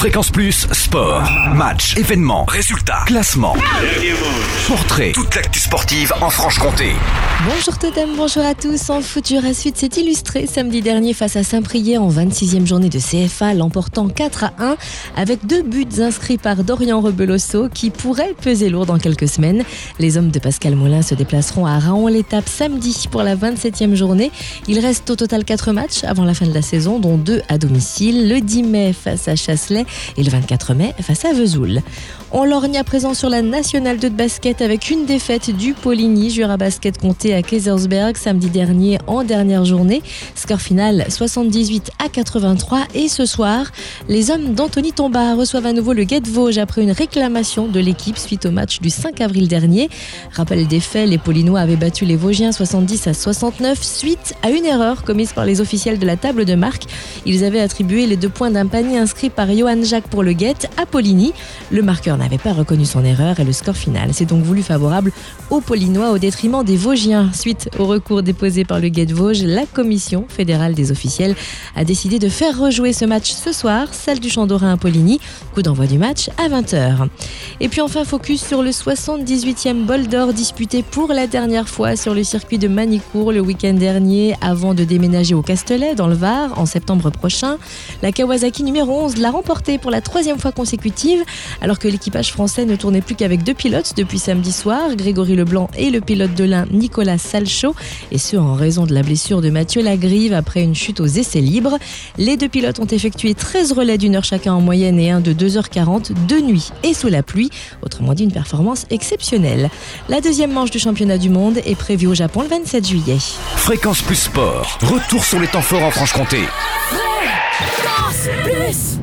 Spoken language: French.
Fréquence Plus, sport, match, événements, résultats, classement, portrait, toute l'actu sportive en Franche-Comté. Bonjour Totem, bonjour à tous. En foot, Sud s'est illustré samedi dernier face à Saint-Priest en 26e journée de CFA, l'emportant 4 à 1 avec deux buts inscrits par Dorian Rebeloso qui pourrait peser lourd dans quelques semaines. Les hommes de Pascal Moulin se déplaceront à Raon-l'Étape samedi pour la 27e journée. Il reste au total 4 matchs avant la fin de la saison, dont 2 à domicile. Le 10 mai face à Chasselet et le 24 mai face à Vesoul. On lorgne à présent sur la nationale 2 de basket avec une défaite du Poligny. Jura Basket compté à Kaisersberg samedi dernier en dernière journée. Score final 78 à 83. Et ce soir, les hommes d'Anthony Tomba reçoivent à nouveau le Guet Vosges après une réclamation de l'équipe suite au match du 5 avril dernier. Rappel des faits, les Polinois avaient battu les Vosgiens 70 à 69 suite à une erreur commise par les officiels de la table de marque. Ils avaient attribué les deux points d'un panier inscrit par Johan Jacques pour le Guet à Poligny. Le marqueur n'avait pas reconnu son erreur et le score final s'est donc voulu favorable aux Polinois au détriment des Vosgiens. Suite au recours déposé par le Guet Vosges, la commission fédérale des officiels a décidé de faire rejouer ce match ce soir, celle du Chandorin à Poligny. Coup d'envoi du match à 20h. Et puis enfin, focus sur le 78e bol d'or disputé pour la dernière fois sur le circuit de Manicourt le week-end dernier avant de déménager au Castellet dans le Var en septembre prochain. La Kawasaki numéro 11 l'a remporté pour la troisième fois consécutive alors que l'équipage français ne tournait plus qu'avec deux pilotes depuis samedi soir, Grégory Leblanc et le pilote de l'Ain Nicolas Salchaud, et ce en raison de la blessure de Mathieu Lagrive après une chute aux essais libres. Les deux pilotes ont effectué 13 relais d'une heure chacun en moyenne et un de 2h40 de nuit et sous la pluie, autrement dit une performance exceptionnelle. La deuxième manche du championnat du monde est prévue au Japon le 27 juillet. Fréquence Plus Sport, retour sur les temps forts en Franche-Comté. Fréquence Plus